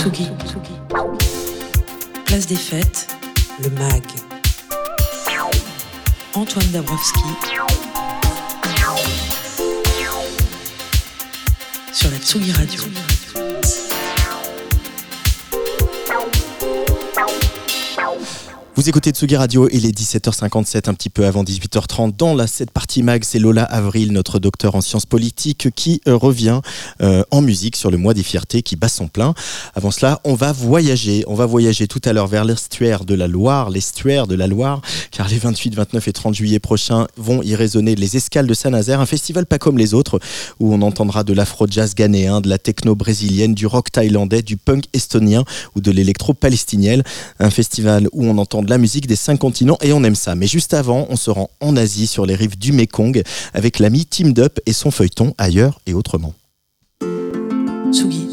Tsugi. Place des fêtes, le MAG. Antoine Dabrowski. Sur la Tsugi Radio. Vous écoutez Tsugi Radio, il est 17h57, un petit peu avant 18h30. Dans la cette partie mag, c'est Lola Avril, notre docteur en sciences politiques, qui euh, revient euh, en musique sur le mois des fiertés qui bat son plein. Avant cela, on va voyager. On va voyager tout à l'heure vers l'estuaire de la Loire, l'estuaire de la Loire, car les 28, 29 et 30 juillet prochains vont y résonner les escales de Saint-Nazaire, un festival pas comme les autres, où on entendra de l'afro-jazz ghanéen, de la techno brésilienne, du rock thaïlandais, du punk estonien ou de l'électro palestinienne. Un festival où on entend de la musique des cinq continents et on aime ça. Mais juste avant, on se rend en Asie sur les rives du Mekong avec l'ami Team Up et son feuilleton ailleurs et autrement. Tsugi.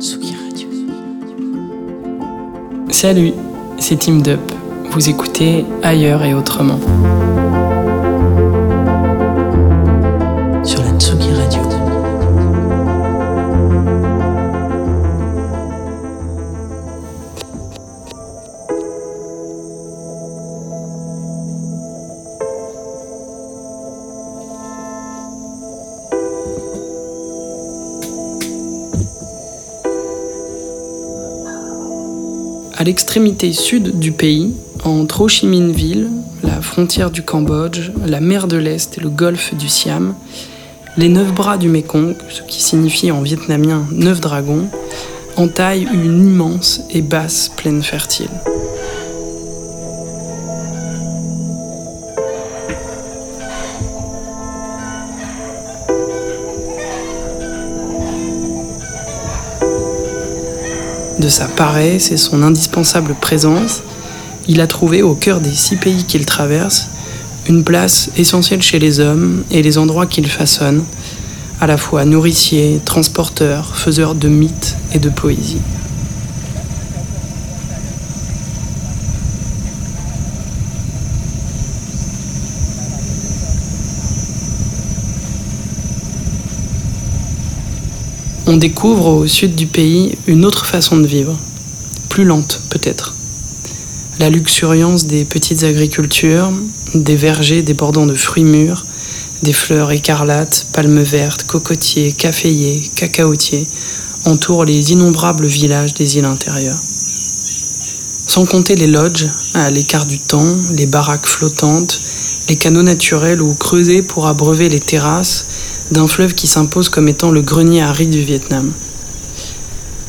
Tsugi Radio. Salut, c'est Team Up. Vous écoutez ailleurs et autrement. À l'extrémité sud du pays, entre Ho Chi Minh Ville, la frontière du Cambodge, la mer de l'Est et le golfe du Siam, les neuf bras du Mekong, ce qui signifie en vietnamien neuf dragons, entaillent une immense et basse plaine fertile. De sa paresse et son indispensable présence, il a trouvé au cœur des six pays qu'il traverse une place essentielle chez les hommes et les endroits qu'il façonne, à la fois nourricier, transporteur, faiseur de mythes et de poésie. On découvre au sud du pays une autre façon de vivre, plus lente peut-être. La luxuriance des petites agricultures, des vergers débordant de fruits mûrs, des fleurs écarlates, palmes vertes, cocotiers, caféiers, cacaotiers entourent les innombrables villages des îles intérieures. Sans compter les lodges, à l'écart du temps, les baraques flottantes, les canaux naturels ou creusés pour abreuver les terrasses d'un fleuve qui s'impose comme étant le grenier à riz du Vietnam.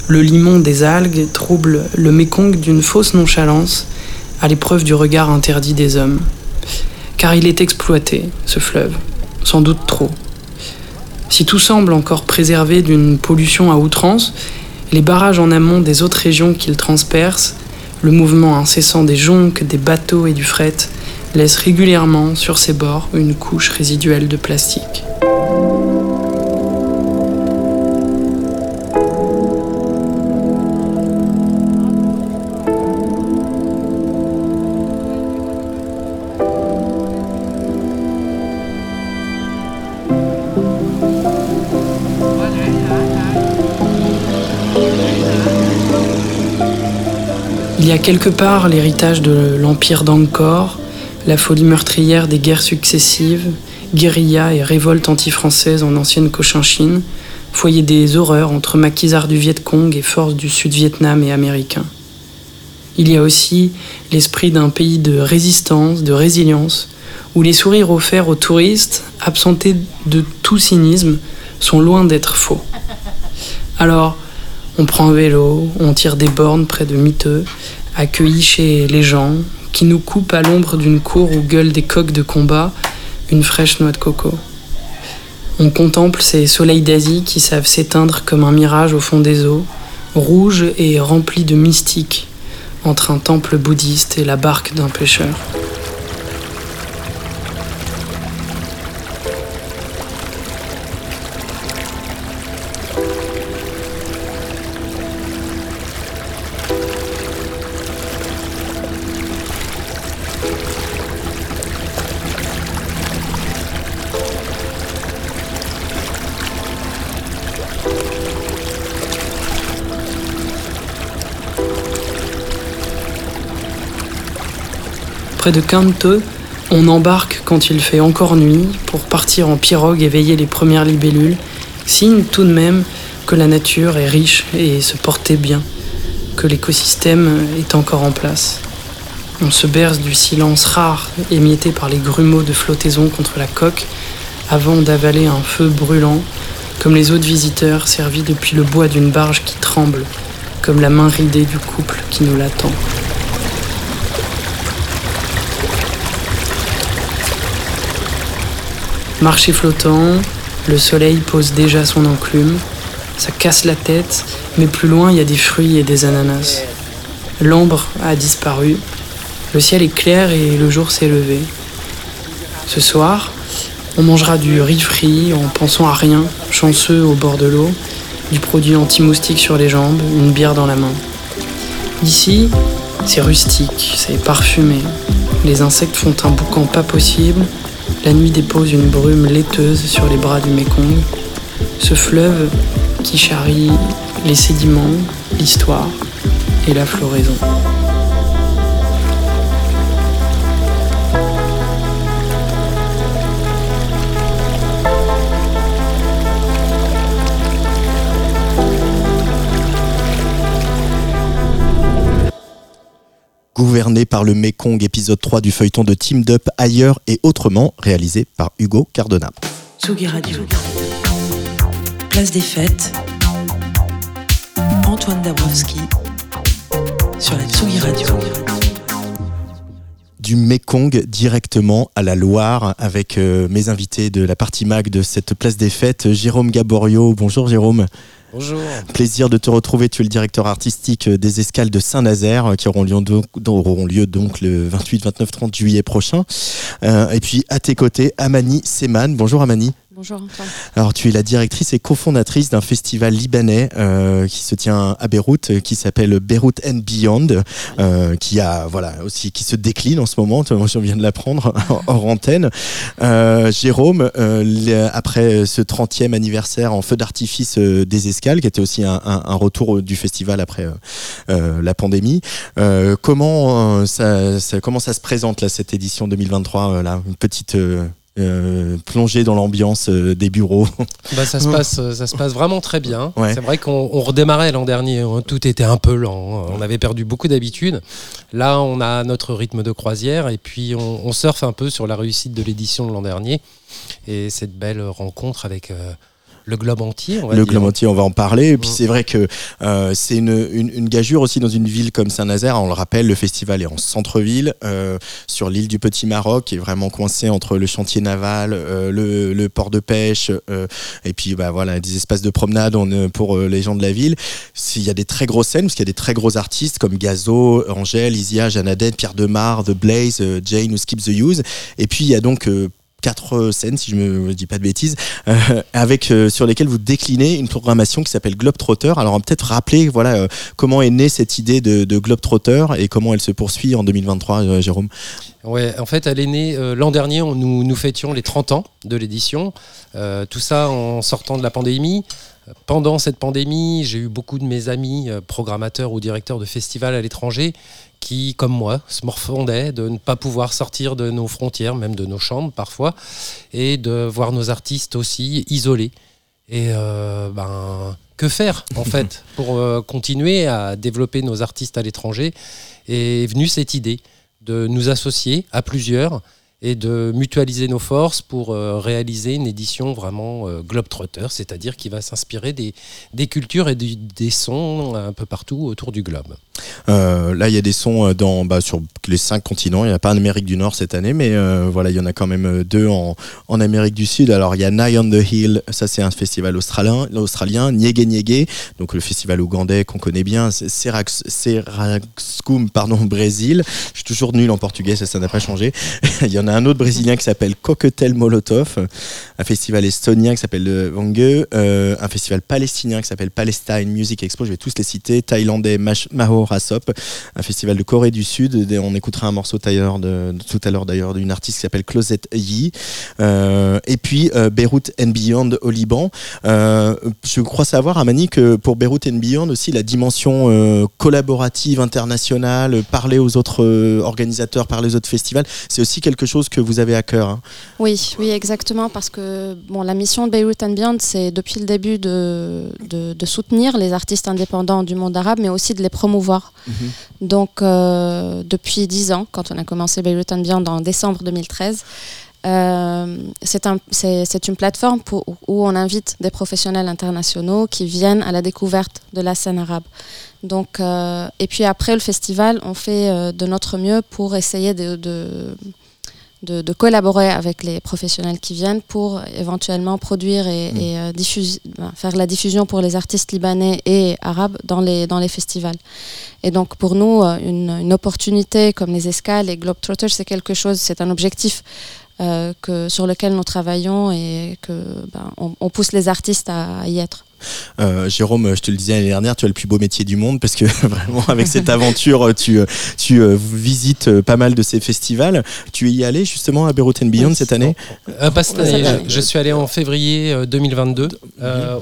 Le limon des algues trouble le Mékong d'une fausse nonchalance à l'épreuve du regard interdit des hommes. Car il est exploité, ce fleuve, sans doute trop. Si tout semble encore préservé d'une pollution à outrance, les barrages en amont des autres régions qu'il transperce, le mouvement incessant des jonques, des bateaux et du fret, laissent régulièrement sur ses bords une couche résiduelle de plastique. Il y a quelque part l'héritage de l'empire d'Angkor, la folie meurtrière des guerres successives, guérilla et révolte anti-française en ancienne Cochinchine, foyer des horreurs entre maquisards du Viet Cong et forces du Sud-Vietnam et américains. Il y a aussi l'esprit d'un pays de résistance, de résilience, où les sourires offerts aux touristes, absentés de tout cynisme, sont loin d'être faux. Alors, on prend un vélo, on tire des bornes près de miteux, accueillis chez les gens, qui nous coupent à l'ombre d'une cour où gueulent des coqs de combat une fraîche noix de coco. On contemple ces soleils d'Asie qui savent s'éteindre comme un mirage au fond des eaux, rouges et remplis de mystique, entre un temple bouddhiste et la barque d'un pêcheur. Près de Canto, on embarque quand il fait encore nuit pour partir en pirogue et veiller les premières libellules, signe tout de même que la nature est riche et se portait bien, que l'écosystème est encore en place. On se berce du silence rare émietté par les grumeaux de flottaison contre la coque avant d'avaler un feu brûlant, comme les autres visiteurs servis depuis le bois d'une barge qui tremble, comme la main ridée du couple qui nous l'attend. Marché flottant, le soleil pose déjà son enclume, ça casse la tête, mais plus loin il y a des fruits et des ananas. L'ombre a disparu, le ciel est clair et le jour s'est levé. Ce soir, on mangera du riz frit en pensant à rien, chanceux au bord de l'eau, du produit anti-moustique sur les jambes, une bière dans la main. Ici, c'est rustique, c'est parfumé. Les insectes font un boucan pas possible. La nuit dépose une brume laiteuse sur les bras du Mékong. Ce fleuve qui charrie les sédiments, l'histoire et la floraison. Gouverné par le Mekong, épisode 3 du feuilleton de Team Up ailleurs et autrement, réalisé par Hugo Cardona. Tsugi Radio. Place des fêtes. Antoine Dabrowski sur la Tsugi Radio. Du Mekong directement à la Loire avec euh, mes invités de la partie mag de cette place des fêtes, Jérôme Gaborio. Bonjour Jérôme. Bonjour. Plaisir de te retrouver. Tu es le directeur artistique des escales de Saint-Nazaire euh, qui auront lieu, donc, le 28, 29, 30 juillet prochain. Euh, et puis à tes côtés, Amani Seman. Bonjour Amani. Bonjour Antoine. Alors tu es la directrice et cofondatrice d'un festival libanais euh, qui se tient à Beyrouth, euh, qui s'appelle Beyrouth and Beyond, euh, qui a voilà aussi qui se décline en ce moment. Moi je viens de l'apprendre hors antenne. Jérôme, après ce 30e anniversaire en feu d'artifice des escales, qui était aussi un, retour du festival après la pandémie, comment ça, ça- comment ça se présente là cette édition 2023 euh, là, une petite euh, plongée dans l'ambiance euh, des bureaux. Bah, ça, se passe, euh, ça se passe vraiment très bien. Ouais. C'est vrai qu'on on redémarrait l'an dernier, hein, tout était un peu lent, hein. on avait perdu beaucoup d'habitude. Là, on a notre rythme de croisière et puis on, on surfe un peu sur la réussite de l'édition de l'an dernier et cette belle rencontre avec euh, le globe entier. On va le dire. globe entier, on va en parler. Et puis Mm. c'est vrai que euh, c'est une, une, une gageure aussi dans une ville comme Saint-Nazaire. On le rappelle, le festival est en centre-ville, euh, sur l'île du Petit Maroc, qui est vraiment coincé entre le chantier naval, euh, le, le port de pêche, et puis bah, voilà, des espaces de promenade on, pour les gens de la ville. S'il y a des très grosses scènes, parce qu'il y a des très gros artistes comme Gazo, Angèle, Isia, Janadette, Pierre Demar, The Blaze, Jane ou Skip the Use. Et puis il y a donc quatre scènes, si je me dis pas de bêtises, euh, avec euh, sur lesquelles vous déclinez une programmation qui s'appelle Globetrotter. Alors peut-être rappeler voilà euh, comment est née cette idée de, Globetrotter et comment elle se poursuit en 2023, euh, Jérôme. Ouais, en fait, elle est née euh, l'an dernier. Nous, nous fêtions les 30 ans de l'édition. Euh, tout ça en sortant de la pandémie. Pendant cette pandémie, j'ai eu beaucoup de mes amis euh, programmateurs ou directeurs de festivals à l'étranger qui, comme moi, se morfondaient de ne pas pouvoir sortir de nos frontières, même de nos chambres parfois, et de voir nos artistes aussi isolés. Et euh, ben, que faire en fait pour euh, continuer à développer nos artistes à l'étranger? Est venue cette idée de nous associer à plusieurs et de mutualiser nos forces pour euh, réaliser une édition vraiment euh, globetrotter, c'est-à-dire qui va s'inspirer des, des cultures et des sons un peu partout autour du globe. Euh, là, il y a des sons dans, bah, sur les cinq continents. Il n'y a pas en Amérique du Nord cette année, mais voilà, il y en a quand même deux en, en Amérique du Sud. Alors, il y a Nye on the Hill, ça c'est un festival australien, australien Nyege Nyege, donc le festival ougandais qu'on connaît bien, Serax- Seraxcum, pardon, Brésil. Je suis toujours nul en portugais, ça ça n'a pas changé. il y en a un autre brésilien qui s'appelle Coquetel Molotov, un festival estonien qui s'appelle le Vangue, euh, un festival palestinien qui s'appelle Palestine Music Expo, je vais tous les citer, thaïlandais Maho Rasop, un festival de Corée du Sud, on écoutera un morceau tout à l'heure d'ailleurs d'une artiste qui s'appelle Closet Yi, euh, et puis euh, Beyrouth and Beyond au Liban. je crois savoir, Amani, que pour Beyrouth and Beyond aussi la dimension collaborative, internationale, parler aux autres organisateurs, parler aux autres festivals, c'est aussi quelque chose que vous avez à cœur. Hein. Oui, oui, exactement, parce que bon, la mission de Beirut and Beyond, c'est depuis le début de, de, soutenir les artistes indépendants du monde arabe, mais aussi de les promouvoir. Mhm. Donc, euh, depuis dix ans, quand on a commencé Beirut and Beyond en décembre 2013, euh, c'est un, une plateforme pour, où on invite des professionnels internationaux qui viennent à la découverte de la scène arabe. Donc, euh, et puis après le festival, on fait de notre mieux pour essayer de, de, collaborer avec les professionnels qui viennent pour éventuellement produire et, mm. euh, diffuser, ben, faire la diffusion pour les artistes libanais et arabes dans les, dans les festivals. Et donc pour nous, euh, une, opportunité comme les escales et Globetrotters, c'est quelque chose, c'est un objectif euh, que, sur lequel nous travaillons et que ben, on, pousse les artistes à y être. Euh, Jérôme, je te le disais l'année dernière, tu as le plus beau métier du monde parce que vraiment avec cette aventure, tu, tu euh, visites pas mal de ces festivals. Tu es y allé justement à Beyrouth and Beyond cette année? Euh, Pas cette année. Je, suis allé en février 2022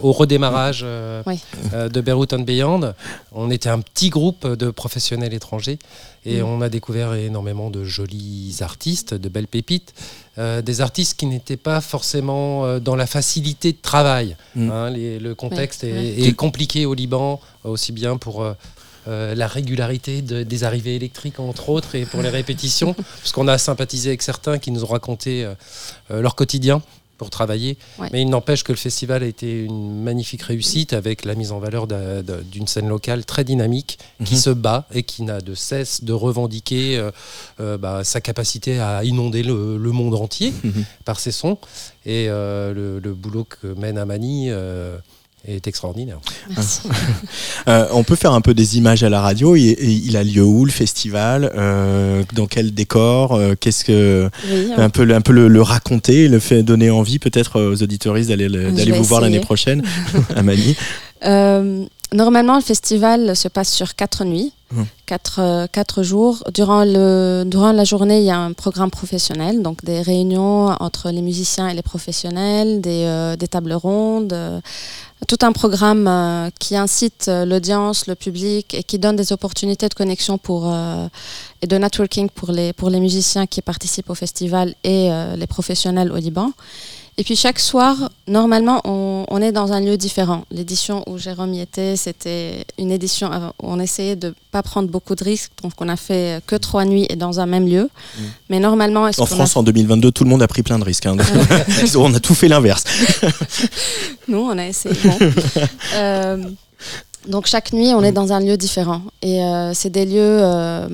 au redémarrage de Beyrouth and Beyond. On était un petit groupe de professionnels étrangers et mm. on a découvert énormément de jolis artistes, de belles pépites. Euh, des artistes qui n'étaient pas forcément euh, dans la facilité de travail. Mm. Hein, le contexte est, compliqué au Liban, aussi bien pour euh, la régularité des arrivées électriques, entre autres, et pour les répétitions, parce qu'on a sympathisé avec certains qui nous ont raconté leur quotidien pour travailler. Mais il n'empêche que le festival a été une magnifique réussite avec la mise en valeur d'une scène locale très dynamique qui mhm. se bat et qui n'a de cesse de revendiquer euh, euh, bah, sa capacité à inonder le, monde entier mhm. par ses sons. Et euh, le, le, boulot que mène Amani est extraordinaire. euh, on peut faire un peu des images à la radio. Il, il a lieu où le festival euh, Dans quel décor euh, Qu'est-ce que un peu, un peu le, raconter, le fait donner envie peut-être aux auditoristes d'aller d'aller vous voir l'année prochaine, à Mani. Euh, normalement, le festival se passe sur quatre nuits. Hum. Quatre, quatre, jours. Durant, le, durant la journée, il y a un programme professionnel, donc des réunions entre les musiciens et les professionnels, des, des tables rondes, tout un programme euh, qui incite euh, l'audience, le public et qui donne des opportunités de connexion pour, euh, et de networking pour les, pour les musiciens qui participent au festival et les professionnels au Liban. Et puis chaque soir, normalement, on, est dans un lieu différent. L'édition où Jérôme y était, c'était une édition où on essayait de ne pas prendre beaucoup de risques. Donc on a fait que trois nuits et dans un même lieu. Mm. Mais normalement... En France, en 2022, tout le monde a pris plein de risques. Hein. on a tout fait l'inverse. Nous, on a essayé. Euh, donc chaque nuit, on est dans un lieu différent. Et euh, c'est des lieux euh,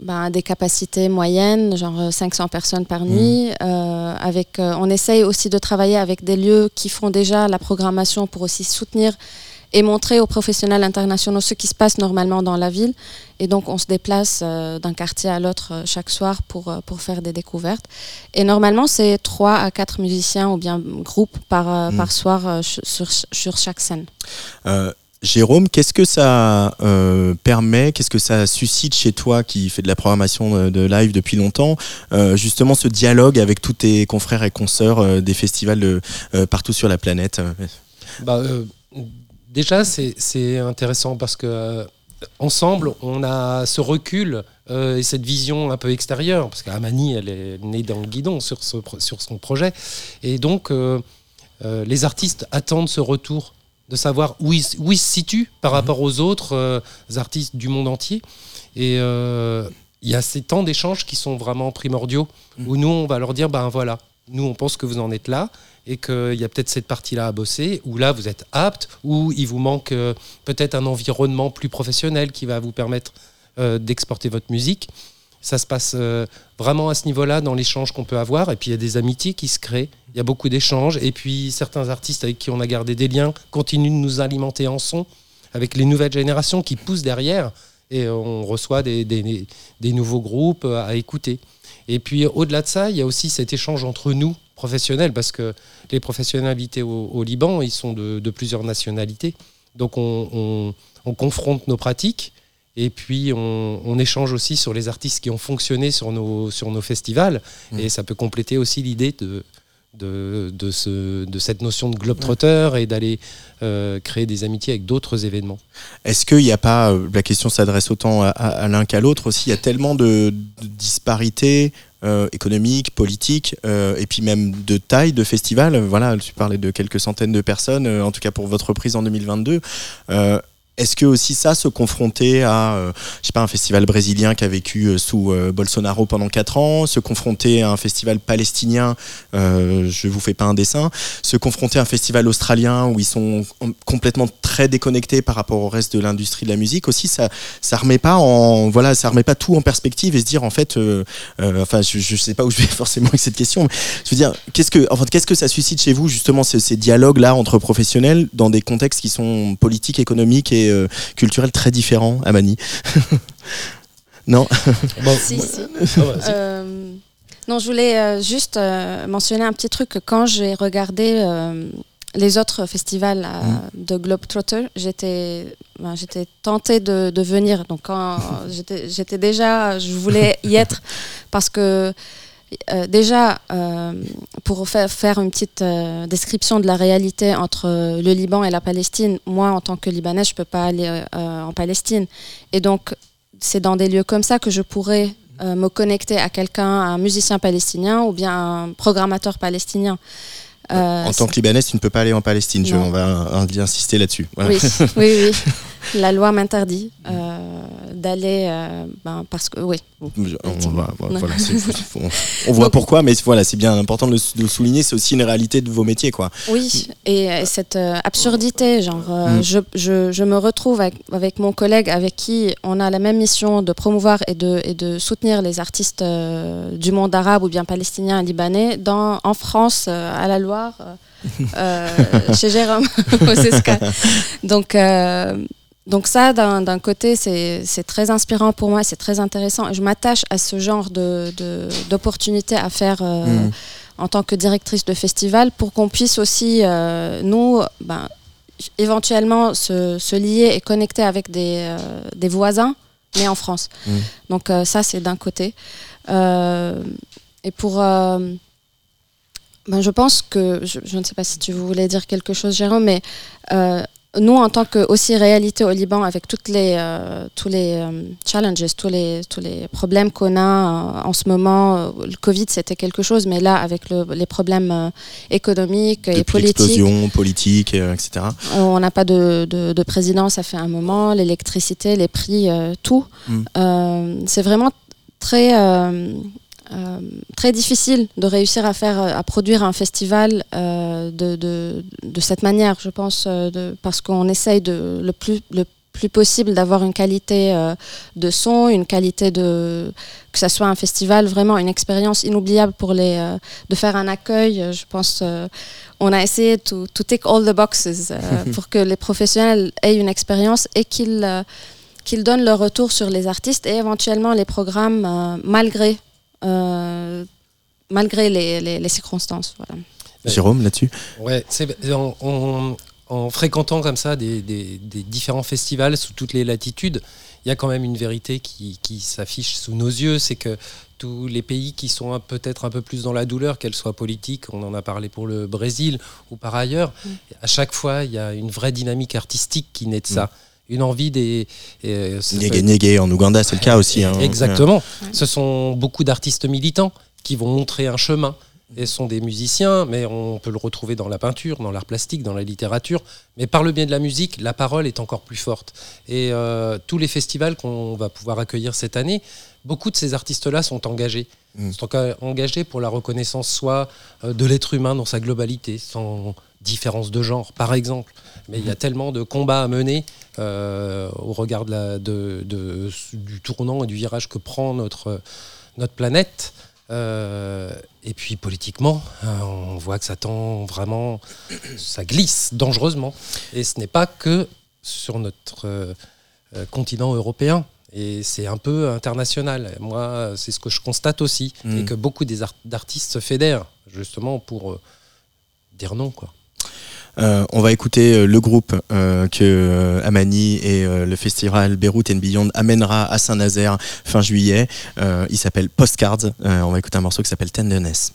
ben, des capacités moyennes, genre 500 personnes par mmh. nuit. Euh, avec, euh, on essaye aussi de travailler avec des lieux qui font déjà la programmation pour aussi soutenir et montrer aux professionnels internationaux ce qui se passe normalement dans la ville. Et donc, on se déplace euh, d'un quartier à l'autre chaque soir pour, pour faire des découvertes. Et normalement, c'est 3 à 4 musiciens ou bien groupes par, mmh. par soir sur, sur chaque scène. Jérôme, qu'est-ce que ça euh, permet, qu'est-ce que ça suscite chez toi qui fait de la programmation de, live depuis longtemps, euh, justement ce dialogue avec tous tes confrères et consoeurs euh, des festivals partout sur la planète bah, Déjà, c'est intéressant parce que ensemble, on a ce recul et cette vision un peu extérieure, parce qu'Amani, elle est née dans le guidon sur, sur son projet, et donc les artistes attendent ce retour de savoir où ils, se situent par mhm. rapport aux autres euh, artistes du monde entier. Et euh, il y a ces temps d'échange qui sont vraiment primordiaux, mhm. où nous, on va leur dire, ben voilà, nous, on pense que vous en êtes là, et qu'il y a peut-être cette partie-là à bosser, où là, vous êtes apte, où il vous manque euh, peut-être un environnement plus professionnel qui va vous permettre d'exporter votre musique. Ça se passe vraiment à ce niveau-là dans l'échange qu'on peut avoir. Et puis il y a des amitiés qui se créent, il y a beaucoup d'échanges. Et puis certains artistes avec qui on a gardé des liens continuent de nous alimenter en son avec les nouvelles générations qui poussent derrière. Et on reçoit des, des, nouveaux groupes à écouter. Et puis au-delà de ça, il y a aussi cet échange entre nous, professionnels, parce que les professionnalités au, au Liban, ils sont de, de plusieurs nationalités. Donc on, on- on confronte nos pratiques et puis on, on échange aussi sur les artistes qui ont fonctionné sur nos, sur nos festivals. Mm. Et ça peut compléter aussi l'idée de, de, de, ce, de cette notion de globetrotter et d'aller euh, créer des amitiés avec d'autres événements. Est-ce qu'il n'y a pas, euh, la question s'adresse autant à, à- à l'un qu'à l'autre aussi, il y a tellement de, de disparités euh, économiques, politiques, euh, et puis même de taille de festival. Voilà, tu parlais de quelques centaines de personnes, en tout cas pour votre reprise en 2022. Est-ce que aussi ça, se confronter à, euh, je sais pas, un festival brésilien qui a vécu euh, sous euh, Bolsonaro pendant quatre ans, se confronter à un festival palestinien, euh, je vous fais pas un dessin, se confronter à un festival australien où ils sont com- complètement très déconnectés par rapport au reste de l'industrie de la musique aussi, ça, ça remet pas en, voilà, ça remet pas tout en perspective et se dire en fait, euh, enfin, je, je sais pas où je vais forcément avec cette question, mais je veux dire, qu'est-ce que, que ça suscite chez vous justement ces, ces dialogues là entre professionnels dans des contextes qui sont politiques, économiques et euh, culturels très différents, Amani Non. Bon, Si, si. Ah, vas-y. Euh, non, je voulais euh, juste euh, mentionner un petit truc. Quand j'ai regardé euh, les autres festivals euh, de Globetrotter, j'étais ben, j'étais tentée de, de venir. Donc, j'étais déjà, je voulais y être parce que. Euh, déjà, euh, pour faire, faire une petite euh, description de la réalité entre le Liban et la Palestine, moi, en tant que Libanais, je ne peux pas aller en Palestine. Et donc, c'est dans des lieux comme ça que je pourrais me connecter à quelqu'un, à un musicien palestinien ou bien un programmateur palestinien. En tant que Libanais, tu ne peux pas aller en Palestine. Je, on va insister là-dessus. Voilà. oui, oui, oui. La loi m'interdit euh, d'aller, euh, ben, parce que oui. On, va- voilà, voit Donc- pourquoi, mais voilà, c'est bien important de le, de souligner. C'est aussi une réalité de vos métiers, quoi. Oui, et euh, cette absurdité, genre, Mm. je, je, je me retrouve avec, avec mon collègue avec qui on a la même mission de promouvoir et de, et de soutenir les artistes du monde arabe ou bien palestinien, libanais, dans, en France, à la Loire, chez Jérôme, aux Escales. Donc, euh, donc ça, d'un côté, c'est très inspirant pour moi, c'est très intéressant. Je m'attache à ce genre de- de- d'opportunités à faire euh, Mm. en tant que directrice de festival pour qu'on puisse aussi, euh, nous, ben, éventuellement se, se lier et connecter avec des, euh, des voisins, mais en France. Mm. Donc euh, ça, c'est d'un côté. Euh, et pour... ben, je pense que, je, je ne sais pas si tu voulais dire quelque chose, Jérôme, mais euh, nous, en tant que aussi réalité au Liban, avec toutes les, euh, tous les euh, challenges, tous les, tous les problèmes qu'on a en ce moment, le Covid, c'était quelque chose, mais là, avec le- les problèmes économiques et politiques, l'explosion politique, etc. on n'a pas de, de- de président, ça fait un moment, l'électricité, les prix, tout. Mm. Euh, c'est vraiment très, euh, euh, très difficile de réussir à faire, à produire un festival euh, de, de, de cette manière, je pense, euh, de, parce qu'on essaye de, le plus, le plus possible d'avoir une qualité euh, de son, une qualité de que ça soit un festival vraiment une expérience inoubliable pour les euh, de faire un accueil. euh, Je pense euh, on a essayé to, to tick all the boxes euh, pour que les professionnels aient une expérience et qu'ils euh, qu'ils donnent leur retour sur les artistes et éventuellement les programmes euh, malgré euh, malgré les, les, les circonstances. Voilà. Ouais. Jérôme, là-dessus Ouais, c'est en, en- en fréquentant comme ça des, des- des différents festivals sous toutes les latitudes, il y a quand même une vérité qui, qui s'affiche sous nos yeux, c'est que tous les pays qui sont un- peut-être un peu plus dans la douleur, qu'elle soit politique, on en a parlé pour le Brésil ou par ailleurs, à chaque fois il y a une vraie dynamique artistique qui naît de ça. Une envie des. euh, Nyege en Ouganda, c'est le cas aussi. hein. Exactement. Ce sont beaucoup d'artistes militants qui vont montrer un chemin. Et sont des musiciens, mais on peut le retrouver dans la peinture, dans l'art plastique, dans la littérature. Mais par le biais de la musique, la parole est encore plus forte. Et euh, tous les festivals qu'on va pouvoir accueillir cette année, beaucoup de ces artistes-là sont engagés. Mm. Sont enga- engagés pour la reconnaissance soit euh, de l'être humain dans sa globalité, sans différence de genre, par exemple. Mais il y a tellement de combats à mener euh, au regard de la- de- de- du tournant et du virage que prend notre, notre planète. Euh, et puis politiquement, euh, on voit que ça tend vraiment, ça glisse dangereusement. Et ce n'est pas que sur notre euh, continent européen. Et c'est un peu international. Moi, c'est ce que je constate aussi. Et que beaucoup des art- d'artistes se fédèrent, justement, pour dire non. Quoi. Euh, on va écouter euh, le groupe euh, que Amani et le festival Beyrouth and Beyond amènera à Saint-Nazaire fin juillet. Il s'appelle Postcards. On va écouter un morceau qui s'appelle Tenderness.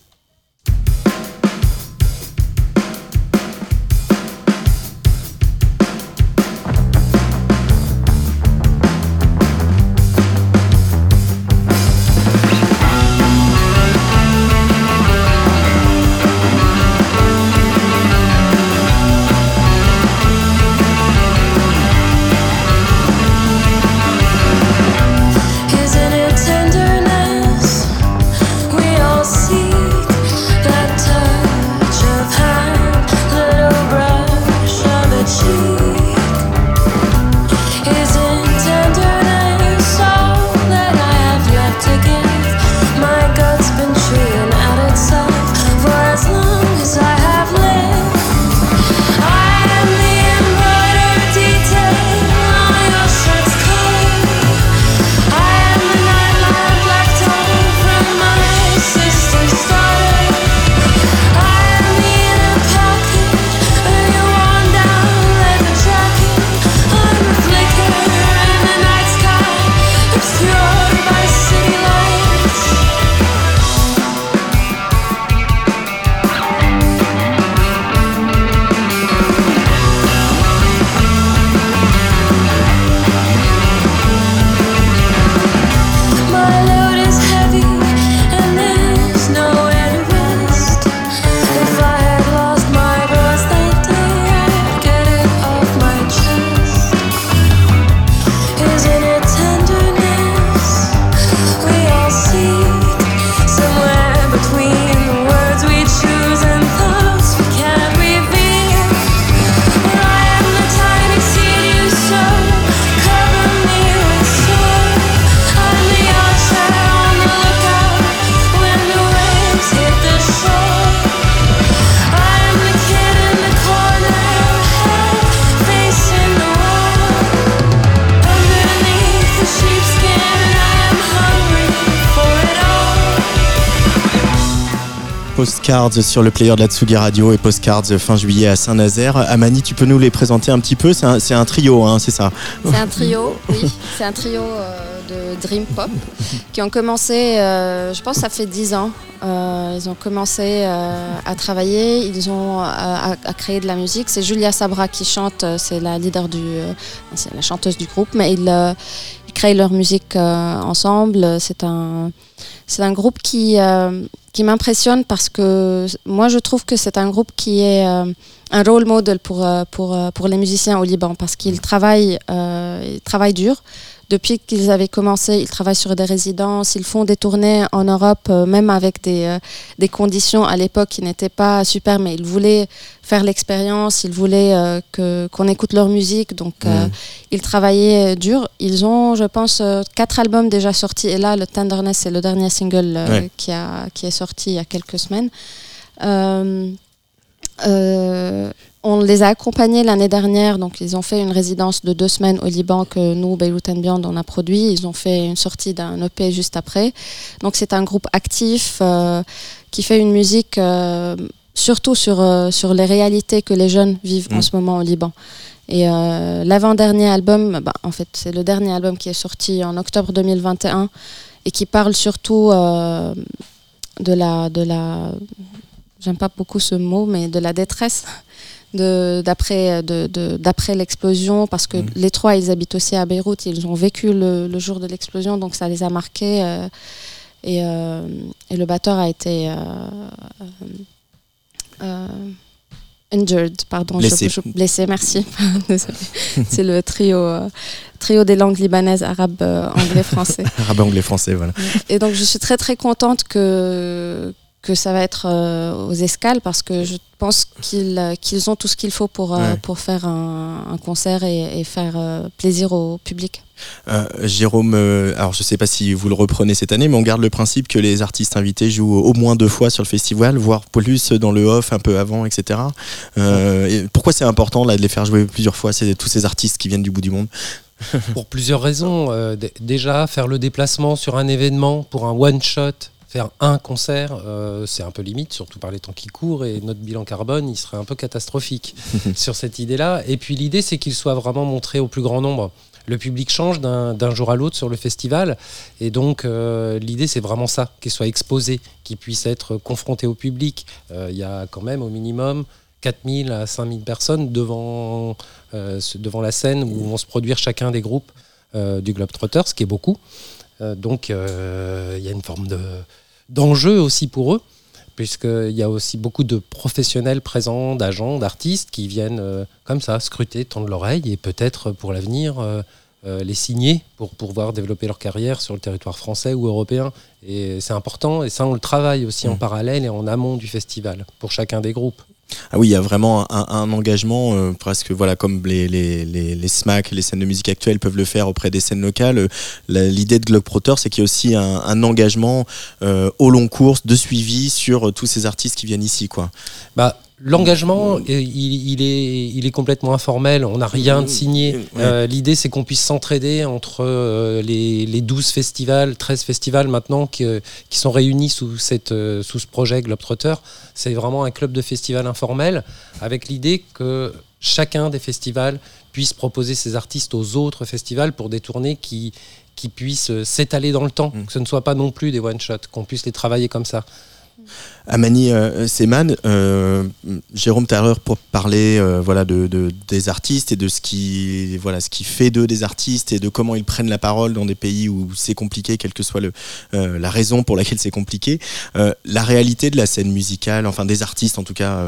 Postcards sur le player de la Tsugi Radio et Postcards fin juillet à Saint-Nazaire. Amani, tu peux nous les présenter un petit peu? C'est un, trio, hein, c'est ça? C'est un trio, oui. C'est un trio euh, de Dream Pop qui ont commencé, euh, je pense, ça fait 10 ans. Euh, ils ont commencé à travailler, ils ont à, créer de la musique. C'est Julia Sabra qui chante, c'est la leader du, la chanteuse du groupe, mais ils, créent leur musique euh, ensemble. C'est un, c'est un groupe qui, euh, qui m'impressionne parce que moi je trouve que c'est un groupe qui est euh, un role model pour, pour, pour les musiciens au Liban parce qu'ils travaillent, euh, ils travaillent dur. Depuis qu'ils avaient commencé, ils travaillent sur des résidences, ils font des tournées en Europe, euh, même avec des, euh, des conditions à l'époque qui n'étaient pas super, mais ils voulaient faire l'expérience, ils voulaient euh, que, qu'on écoute leur musique, donc Mhm. ils travaillaient dur. Ils ont, je pense, quatre albums déjà sortis, et là, le Tenderness, c'est le dernier single Ouais. qui, a, qui est sorti il y a quelques semaines. Euh, on les a accompagnés l'année dernière, donc ils ont fait une résidence de deux semaines au Liban que nous, Beyrouth and Beyond, on a produit. Ils ont fait une sortie d'un EP juste après. Donc c'est un groupe actif euh, qui fait une musique euh, surtout sur, euh, sur les réalités que les jeunes vivent Mm. en ce moment au Liban. Et l'avant-dernier album, bah, en fait c'est le dernier album qui est sorti en octobre 2021 et qui parle surtout de la... De la J'aime pas beaucoup ce mot, mais de la détresse d'après de, l'explosion, parce que Mhm. les trois, ils habitent aussi à Beyrouth, ils ont vécu le, le jour de l'explosion, donc ça les a marqués. euh, et, euh, et le batteur a été euh, injured, pardon, je- Blessé. je- blessé, merci. C'est le trio, trio des langues libanaises, arabe, anglais, français. Arabe, anglais, français, voilà. Et donc je suis très très contente que, que ça va être euh, aux escales parce que je pense qu'ils euh, qu'ils ont tout ce qu'il faut pour, euh, pour faire un, un concert et, et faire euh, plaisir au public. Euh, Jérôme, euh, alors je sais pas si vous le reprenez cette année, mais on garde le principe que les artistes invités jouent au moins deux fois sur le festival, voire plus dans le off un peu avant, etc. Euh, et pourquoi c'est important là de les faire jouer plusieurs fois, c'est tous ces artistes qui viennent du bout du monde? Pour plusieurs raisons. Euh, déjà, faire le déplacement sur un événement pour un one-shot, faire un concert, euh, c'est un peu limite, surtout par les temps qui courent, et notre bilan carbone, il serait un peu catastrophique sur cette idée-là. Et puis l'idée, c'est qu'il soit vraiment montré au plus grand nombre. Le public change d'un jour à l'autre sur le festival, et donc euh, l'idée, c'est vraiment ça, qu'il soit exposé, qu'il puisse être confronté au public. Euh, Il y a quand même au minimum 4000 à 5000 personnes devant, devant la scène où vont se produire chacun des groupes du Globetrotter, ce qui est beaucoup. Donc il y a une forme de- d'enjeu aussi pour eux, puisqu'il y a aussi beaucoup de professionnels présents, d'agents, d'artistes qui viennent euh, comme ça scruter, tendre l'oreille et peut-être pour l'avenir euh, euh, les signer pour pouvoir développer leur carrière sur le territoire français ou européen. Et c'est important, et ça on le travaille aussi en Mhm. parallèle et en amont du festival pour chacun des groupes. Ah oui, il y a vraiment un, engagement, euh, presque voilà, comme les, les, les, les SMAC, les scènes de musique actuelles peuvent le faire auprès des scènes locales. L'idée de Globetrotter, c'est qu'il y a aussi un, un engagement euh, au long cours de suivi sur euh, tous ces artistes qui viennent ici. Quoi. Bah, L'engagement, euh, il, il est, il est complètement informel, on n'a rien de signé. Euh, L'idée, c'est qu'on puisse s'entraider entre euh, les, les 12 festivals, 13 festivals maintenant qui, euh, qui sont réunis sous, cette, sous ce projet Globetrotter. C'est vraiment un club de festivals informel avec l'idée que chacun des festivals puisse proposer ses artistes aux autres festivals pour des tournées qui, qui puissent s'étaler dans le temps, Mm. que ce ne soit pas non plus des one-shots, qu'on puisse les travailler comme ça. Amani euh, Seman, euh, Jérôme l'heure pour parler euh, voilà de, de- des artistes et de ce qui voilà ce qui fait d'eux des artistes et de comment ils prennent la parole dans des pays où c'est compliqué, quelle que soit le, la raison pour laquelle c'est compliqué. La réalité de la scène musicale, enfin des artistes en tout cas,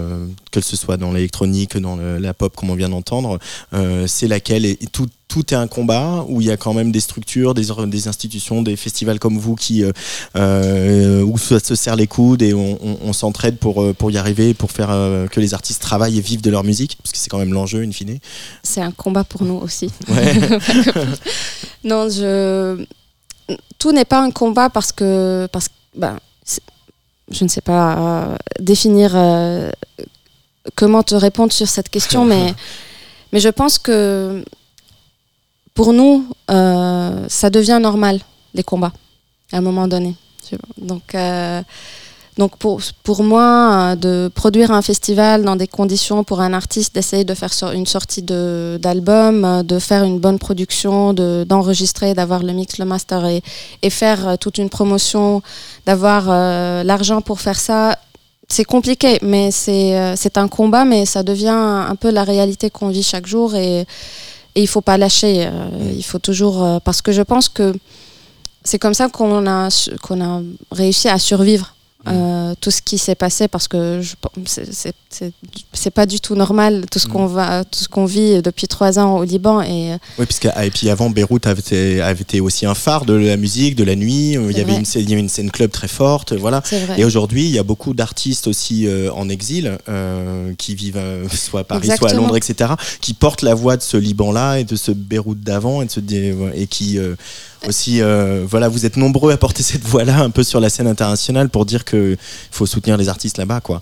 que ce soit dans l'électronique, dans le- la pop comme on vient d'entendre, c'est laquelle tout tout est un combat où il y a quand même des structures, des, des institutions, des festivals comme vous qui euh, où ça se serre les coudes et on, on- on s'entraide pour, euh, pour y arriver, pour faire euh, que les artistes travaillent et vivent de leur musique, parce que c'est quand même l'enjeu in fine. C'est un combat pour nous aussi. Ouais. non, je... tout n'est pas un combat parce que, parce ben, je ne sais pas euh, définir euh, comment te répondre sur cette question, mais, mais je pense que pour nous, euh, ça devient normal, les combats, à un moment donné. Donc, donc pour, pour moi, euh, de produire un festival dans des conditions pour un artiste, d'essayer de faire une sortie d'album, euh, de faire une bonne production, de- d'enregistrer, d'avoir le mix, le master et, et faire euh, toute une promotion, d'avoir l'argent pour faire ça, c'est compliqué, mais c'est un combat, mais ça devient un peu la réalité qu'on vit chaque jour et, et il faut pas lâcher. il faut toujours parce que je pense que c'est comme ça qu'on a qu'on a réussi à survivre. Euh, tout ce qui s'est passé parce que c'est- pas du tout normal tout ce qu'on va tout ce qu'on vit depuis trois ans au Liban et euh, Oui, puisque ah, et puis avant Beyrouth avait été, avait été aussi un phare de la musique, de la nuit. euh, Il y avait une, scène- il y avait une scène club très forte, voilà. Et aujourd'hui, il y a beaucoup d'artistes aussi euh, en exil euh, qui vivent soit à Paris, soit à. Londres, etc., qui portent la voix de ce Liban-là et de ce Beyrouth d'avant et, de ce, et qui aussi, euh, voilà, vous êtes nombreux à porter cette voix-là un peu sur la scène internationale pour dire qu'il faut soutenir les artistes là-bas, quoi.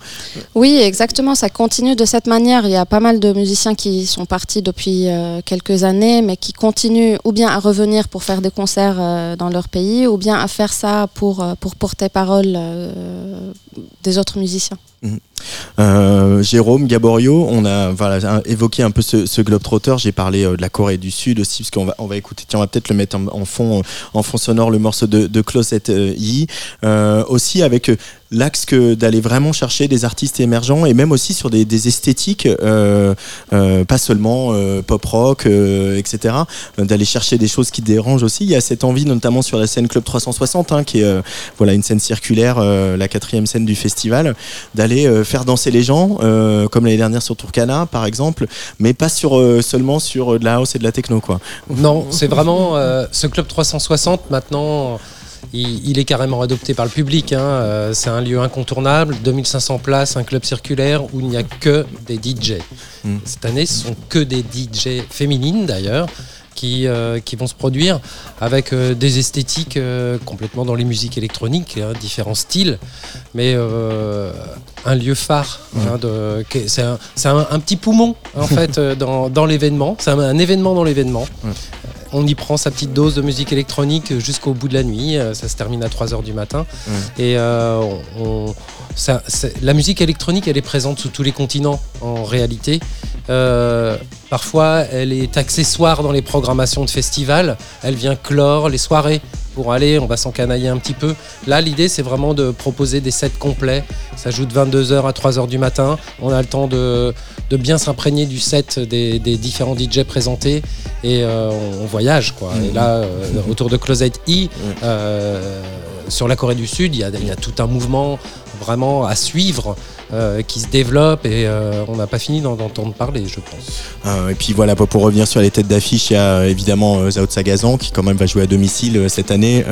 Oui, exactement. Ça continue de cette manière. Il y a pas mal de musiciens qui sont partis depuis euh, quelques années, mais qui continuent ou bien à revenir pour faire des concerts euh, dans leur pays, ou bien à faire ça pour, pour porter parole des autres musiciens. Euh, Jérôme Gaborio, on a évoqué un peu ce, ce globetrotter. J'ai parlé euh, de la Corée du Sud aussi, parce qu'on va, écouter, tiens, on va peut-être le mettre en, fond, en fond sonore, le morceau de, de Closet euh. Euh, aussi avec l'axe que d'aller vraiment chercher des artistes émergents et même aussi sur des, des esthétiques, euh, euh, pas seulement euh, pop rock, euh, etc. euh, d'aller chercher des choses qui dérangent aussi. Il y a cette envie, notamment sur la scène Club 360, hein, qui est voilà une scène circulaire, la quatrième scène du festival, d'aller faire danser les gens, comme l'année dernière sur Turkana, par exemple, mais pas sur seulement sur de la house et de la techno, quoi. Non, c'est vraiment ce club 360 maintenant. Il, il est carrément adopté par le public. hein. Euh, c'est un lieu incontournable, 2500 places, un club circulaire où il n'y a que des DJ. Mm. Cette année, ce sont que des DJ féminines d'ailleurs. Qui, euh, qui vont se produire avec euh, des esthétiques euh, complètement dans les musiques électroniques, hein, différents styles, mais un lieu phare. hein, que- c'est un, c'est un- un petit poumon en fait dans, dans l'événement. C'est un, un événement dans l'événement. On y prend sa petite dose de musique électronique jusqu'au bout de la nuit. Euh, Ça se termine à 3h du matin. Et euh, on- ça- la musique électronique, elle est présente sous tous les continents en réalité. Euh, parfois, elle est accessoire dans les programmations de festivals. Elle vient clore les soirées pour aller, on va s'encanailler un petit peu. Là, l'idée, c'est vraiment de proposer des sets complets. Ça joue de 22h à 3h du matin. On a le temps de, de bien s'imprégner du set des, des différents DJ présentés et euh, on, on voyage. Quoi. Et là, euh, autour de Closet E, euh, sur la Corée du Sud, il y a, il y a tout un mouvement vraiment à suivre euh, qui se développe et euh, on n'a pas fini d'en entendre parler, je pense. Euh, et puis voilà, pour revenir sur les têtes d'affiche, il y a évidemment Zao Sagazan qui quand même va jouer à domicile cette année,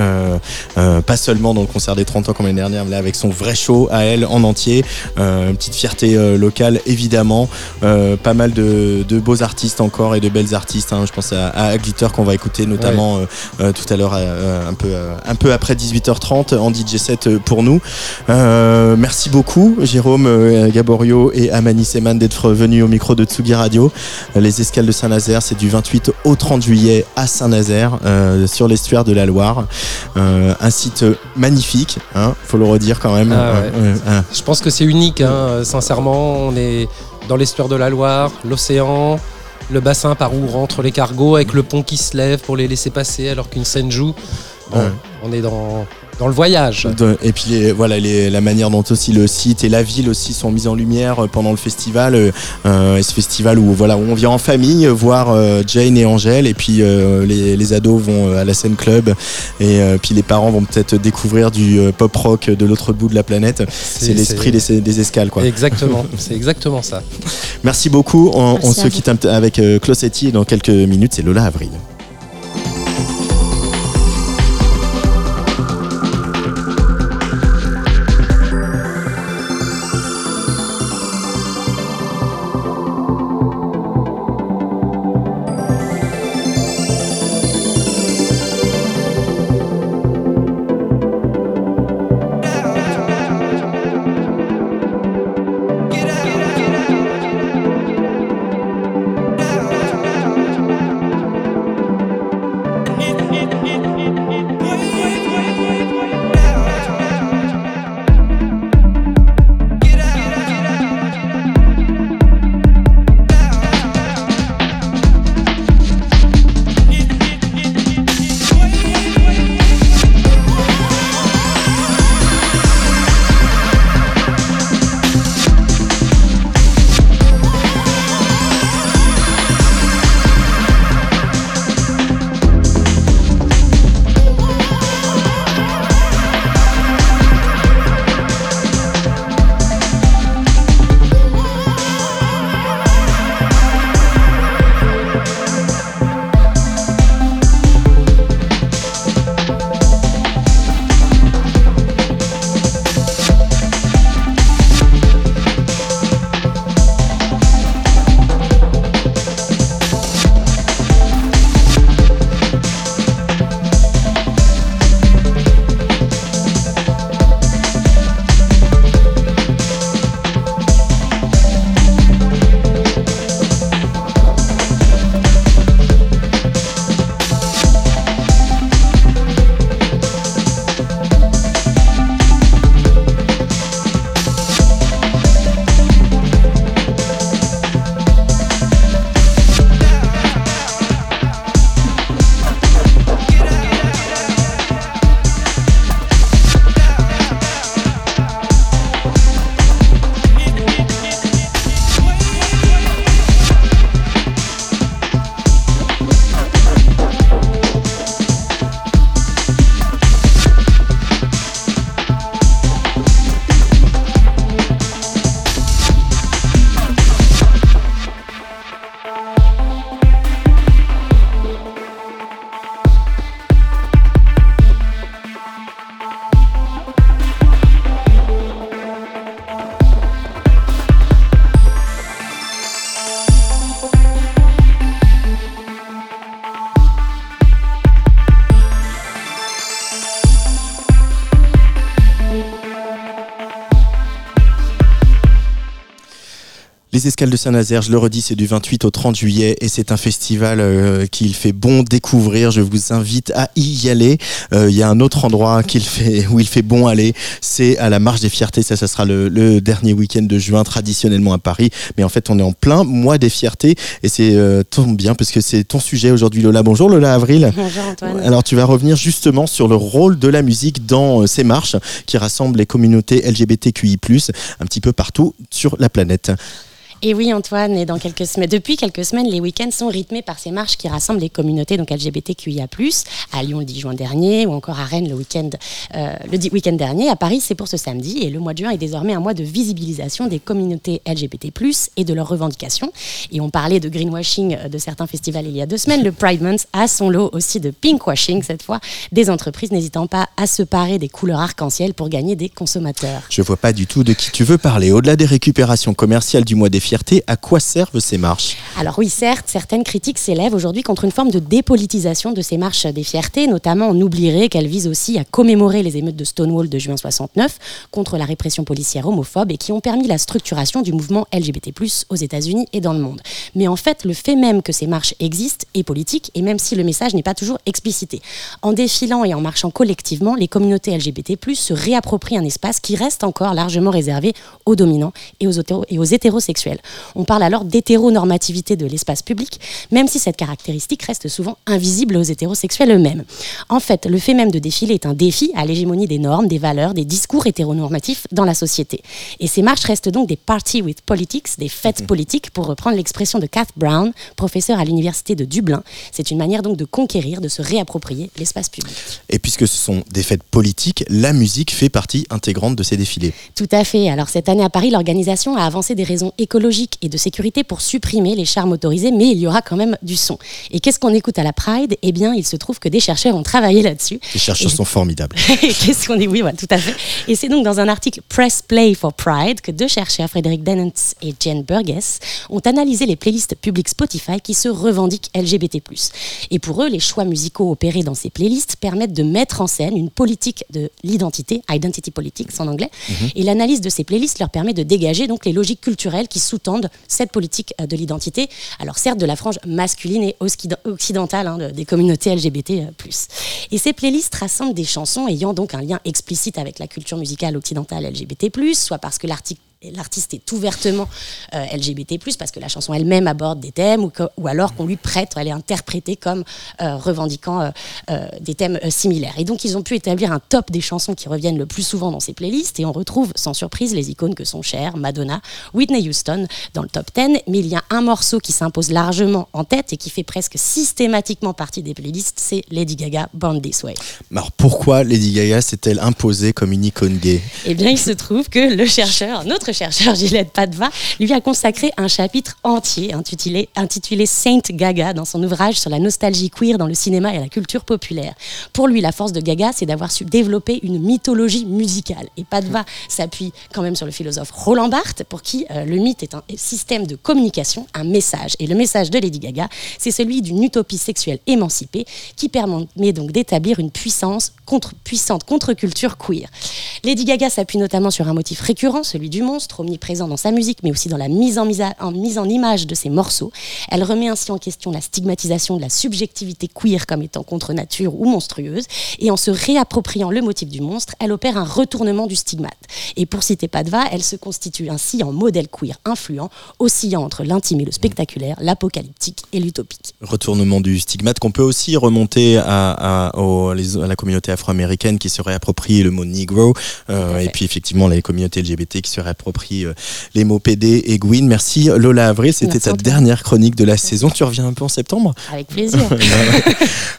pas seulement dans le concert des 30 ans comme l'année dernière, mais là avec son vrai show à elle en entier. Une petite fierté locale évidemment, pas mal de, de beaux artistes encore et de belles artistes. hein. Je pense à, à Glitter qu'on va écouter notamment tout à l'heure un peu un peu après 18h30 en DJ 7 euh, pour nous. Merci beaucoup Jérôme euh, Gaborio et Amani Seman d'être venus au micro de Tsugi Radio. Les escales de Saint-Nazaire, c'est du 28 au 30 juillet à Saint-Nazaire, euh, sur l'estuaire de la Loire. Euh, un site magnifique, hein, faut le redire quand même. Ah ouais. Je pense que c'est unique, hein, sincèrement. On est dans l'estuaire de la Loire, l'océan, le bassin par où rentrent les cargos, avec le pont qui se lève pour les laisser passer alors qu'une scène joue. Bon, Ouais. On est dans, dans le voyage. de- et puis les- voilà les- la manière dont aussi le site et la ville aussi sont mis en lumière euh, pendant le festival. euh, euh, et ce festival où voilà où on vient en famille voir euh, Jane et Angèle et puis euh, les, les ados vont à la scène club et euh, puis les parents vont peut-être découvrir du euh, pop rock de l'autre bout de la planète. C'est l'esprit des, des escales quoi. Exactement, c'est exactement ça. Merci beaucoup. On, Merci on se quitte avec euh, Closetti et dans quelques minutes c'est Lola Avril. Les escales de Saint-Nazaire, je le redis, c'est du 28 au 30 juillet et c'est un festival euh, qu'il fait bon découvrir. Je vous invite à y aller. Euh, Il y a un autre endroit qu'il fait, où il fait bon aller, c'est à la Marche des Fiertés. Ça, ça sera le, le dernier week-end de juin, traditionnellement à Paris. Mais en fait, on est en plein mois des fiertés et c'est euh, tombe bien parce que c'est ton sujet aujourd'hui, Lola. Bonjour, Lola Avril. Bonjour Antoine. Alors, tu vas revenir justement sur le rôle de la musique dans euh, ces marches qui rassemblent les communautés LGBTQI+, un petit peu partout sur la planète. Et oui, Antoine, et dans quelques semaines, depuis quelques semaines, les week-ends sont rythmés par ces marches qui rassemblent les communautés donc LGBTQIA+, à Lyon le 10 juin dernier, ou encore à Rennes le week-end euh, week-end dernier. À Paris, c'est pour ce samedi, et le mois de juin est désormais un mois de visibilisation des communautés LGBT+, et de leurs revendications. Et on parlait de greenwashing euh, de certains festivals il y a deux semaines. Le Pride Month a son lot aussi de pinkwashing, cette fois, des entreprises n'hésitant pas à se parer des couleurs arc-en-ciel pour gagner des consommateurs. Je vois pas du tout de qui tu veux parler. Au-delà des récupérations commerciales du mois des à quoi servent ces marches? Alors oui, certes, certaines critiques s'élèvent aujourd'hui contre une forme de dépolitisation de ces marches des fiertés, notamment on oublierait qu'elles visent aussi à commémorer les émeutes de Stonewall de juin 69 contre la répression policière homophobe et qui ont permis la structuration du mouvement LGBT+, aux États-Unis et dans le monde. Mais en fait, le fait même que ces marches existent est politique et même si le message n'est pas toujours explicité. En défilant et en marchant collectivement, les communautés LGBT+, se réapproprient un espace qui reste encore largement réservé aux dominants et aux, et aux hétérosexuels. On parle alors d'hétéronormativité de l'espace public, même si cette caractéristique reste souvent invisible aux hétérosexuels eux-mêmes. En fait, le fait même de défiler est un défi à l'hégémonie des normes, des valeurs, des discours hétéronormatifs dans la société. Et ces marches restent donc des parties with politics, des fêtes politiques, pour reprendre l'expression de Kath Brown, professeur à l'université de Dublin. C'est une manière donc de conquérir, de se réapproprier l'espace public. Et puisque ce sont des fêtes politiques, la musique fait partie intégrante de ces défilés. Tout à fait. Alors cette année à Paris, l'organisation a avancé des raisons écologiques et de sécurité pour supprimer les chars motorisés, mais il y aura quand même du son. Et qu'est-ce qu'on écoute à la Pride? Eh bien, il se trouve que des chercheurs ont travaillé là-dessus. Les chercheurs Et- sont formidables. Qu'est-ce qu'on dit? Oui, voilà, tout à fait. Et c'est donc dans un article Press Play for Pride que deux chercheurs, Frédéric Dennens et Jen Burgess, ont analysé les playlists publiques Spotify qui se revendiquent LGBT+. Et pour eux, les choix musicaux opérés dans ces playlists permettent de mettre en scène une politique de l'identité, identity politics en anglais. Et l'analyse de ces playlists leur permet de dégager donc les logiques culturelles qui sous-tendent cette politique euh, de l'identité. Alors certes de la frange masculine et occid- occidentale hein, de- des communautés LGBT+. euh, Et ces playlists rassemblent des chansons ayant donc un lien explicite avec la culture musicale occidentale LGBT+, soit parce que l'article L'artiste est ouvertement euh, LGBT+, parce que la chanson elle-même aborde des thèmes, ou, que- ou alors qu'on lui prête, elle est interprétée comme euh, revendiquant euh, des thèmes similaires. Et donc ils ont pu établir un top des chansons qui reviennent le plus souvent dans ces playlists, et on retrouve sans surprise les icônes que sont Cher, Madonna, Whitney Houston dans le top 10, mais il y a un morceau qui s'impose largement en tête et qui fait presque systématiquement partie des playlists, c'est Lady Gaga, Born This Way. Alors pourquoi Lady Gaga s'est-elle imposée comme une icône gay? Eh bien, il se trouve que le chercheur, notre chercheur Gillette Padva, lui a consacré un chapitre entier intitulé, intitulé Saint Gaga dans son ouvrage sur la nostalgie queer dans le cinéma et la culture populaire. Pour lui, la force de Gaga, c'est d'avoir su développer une mythologie musicale. Et Padva s'appuie quand même sur le philosophe Roland Barthes, pour qui euh, le mythe est un système de communication, un message. Et le message de Lady Gaga, c'est celui d'une utopie sexuelle émancipée qui permet donc d'établir une puissance contre, puissante contre-culture queer. Lady Gaga s'appuie notamment sur un motif récurrent, celui du monstre, omniprésent dans sa musique, mais aussi dans la mise en, image de ses morceaux. Elle remet ainsi en question la stigmatisation de la subjectivité queer comme étant contre nature ou monstrueuse, et en se réappropriant le motif du monstre, elle opère un retournement du stigmate. Et pour citer Padva, elle se constitue ainsi en modèle queer influent, oscillant entre l'intime et le spectaculaire, l'apocalyptique et l'utopique. Retournement du stigmate qu'on peut aussi remonter à, à- la communauté afro-américaine qui se réapproprie le mot negro et fait. puis effectivement les communautés LGBT qui se réapproprient euh, les mots PD et Gwyn. Merci Lola Avril, c'était ta dernière chronique de la saison. Tu reviens un peu en septembre Avec plaisir.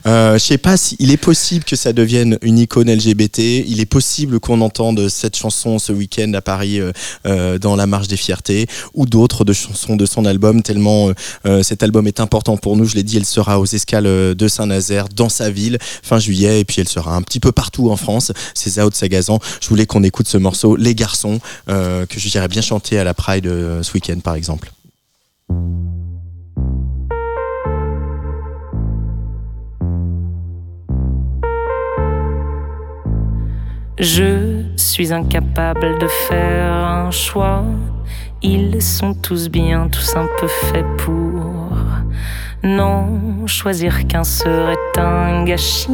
Euh, Je sais pas s'il est possible que ça devienne une icône LGBT. Il est possible qu'on entende cette chanson ce week-end à Paris euh, euh, dans la Marche des Fiertés ou d'autres de chansons de son album. Tellement euh, euh, cet album est important pour nous. Je l'ai dit, elle sera aux escales euh, de Saint-Nazaire dans sa ville fin juillet et puis elle sera un petit peu partout en France. C'est Zao de Sagazan. Je voulais qu'on écoute ce morceau Les Garçons euh, que je dirais bien chanter à la Pride euh, ce week-end par exemple. Je suis incapable de faire un choix. Ils sont tous bien, tous un peu faits pour. Non, choisir qu'un serait un gâchis.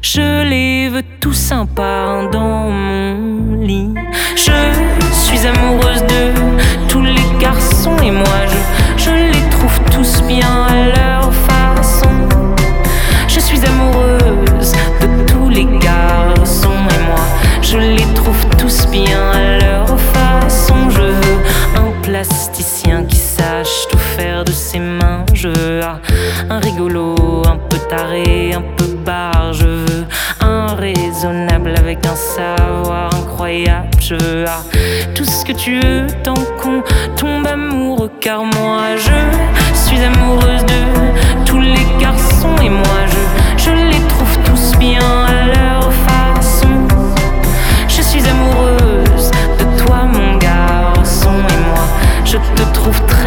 Je les veux tous un par un dans mon lit. Je suis amoureuse de tous les garçons et moi je, je les trouve tous bien à leur façon. Je suis amoureuse de tous les garçons et moi je les trouve tous bien à leur façon. Je veux un plasticien qui sache tout de ses mains. Je veux un rigolo, un peu taré, un peu barre. Je veux un raisonnable avec un savoir incroyable. Je veux tout ce que tu veux tant qu'on tombe amoureux. Car moi je suis amoureuse de tous les garçons et moi je, je les trouve tous bien à leur façon. Je suis amoureuse de toi, mon garçon, et moi, je te trouve très